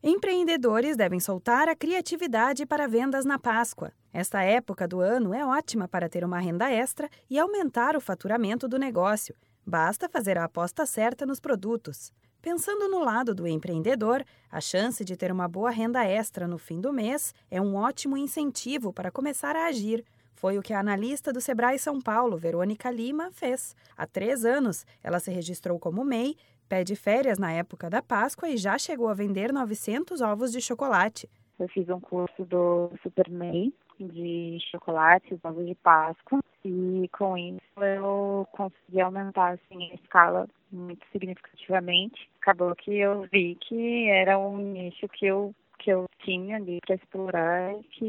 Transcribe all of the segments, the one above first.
Empreendedores devem soltar a criatividade para vendas na Páscoa. Esta época do ano é ótima para ter uma renda extra e aumentar o faturamento do negócio. Basta fazer a aposta certa nos produtos. Pensando no lado do empreendedor, a chance de ter uma boa renda extra no fim do mês é um ótimo incentivo para começar a agir. Foi o que a analista do Sebrae São Paulo, Verônica Lima, fez. Há três anos, ela se registrou como MEI, pede férias na época da Páscoa e já chegou a vender 900 ovos de chocolate. Eu fiz um curso do Super MEI de chocolates, ovos de Páscoa, e com isso eu consegui aumentar assim, a escala muito significativamente. Acabou que eu vi que era um nicho que eu que eu tinha ali para explorar e que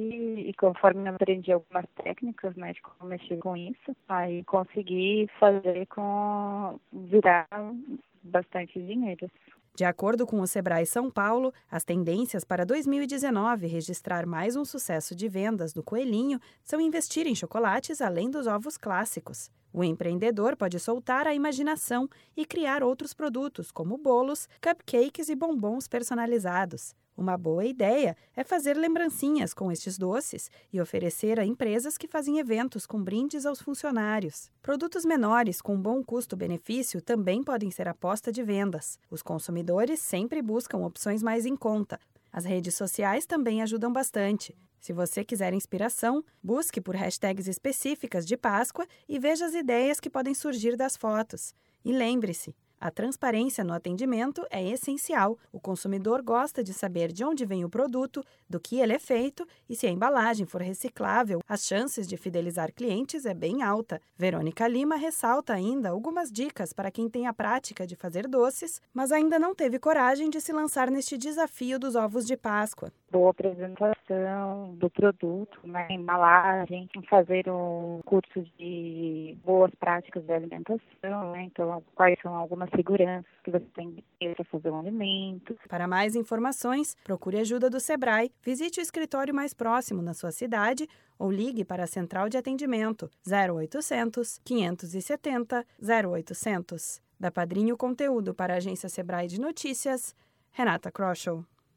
e conforme eu aprendi algumas técnicas né, de como mexer com isso, aí consegui fazer com virar bastante dinheiro. De acordo com o Sebrae São Paulo, as tendências para 2019 registrar mais um sucesso de vendas do coelhinho são investir em chocolates além dos ovos clássicos. O empreendedor pode soltar a imaginação e criar outros produtos, como bolos, cupcakes e bombons personalizados. Uma boa ideia é fazer lembrancinhas com estes doces e oferecer a empresas que fazem eventos com brindes aos funcionários. Produtos menores com bom custo-benefício também podem ser aposta de vendas. Os consumidores sempre buscam opções mais em conta. As redes sociais também ajudam bastante. Se você quiser inspiração, busque por hashtags específicas de Páscoa e veja as ideias que podem surgir das fotos. E lembre-se, a transparência no atendimento é essencial. O consumidor gosta de saber de onde vem o produto, do que ele é feito e se a embalagem for reciclável, as chances de fidelizar clientes é bem alta. Verônica Lima ressalta ainda algumas dicas para quem tem a prática de fazer doces, mas ainda não teve coragem de se lançar neste desafio dos ovos de Páscoa. Boa apresentação do produto, né, embalagem, fazer um curso de boas práticas de alimentação, né, então quais são algumas segurança que você tem para fazer um alimento. Para mais informações, procure ajuda do Sebrae, visite o escritório mais próximo na sua cidade ou ligue para a central de atendimento 0800 570 0800. Da Padrinho Conteúdo para a agência Sebrae de Notícias, Renata Kroschel.